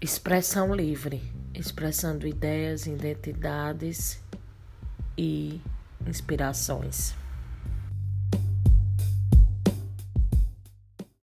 expressão livre, expressando ideias, identidades e inspirações.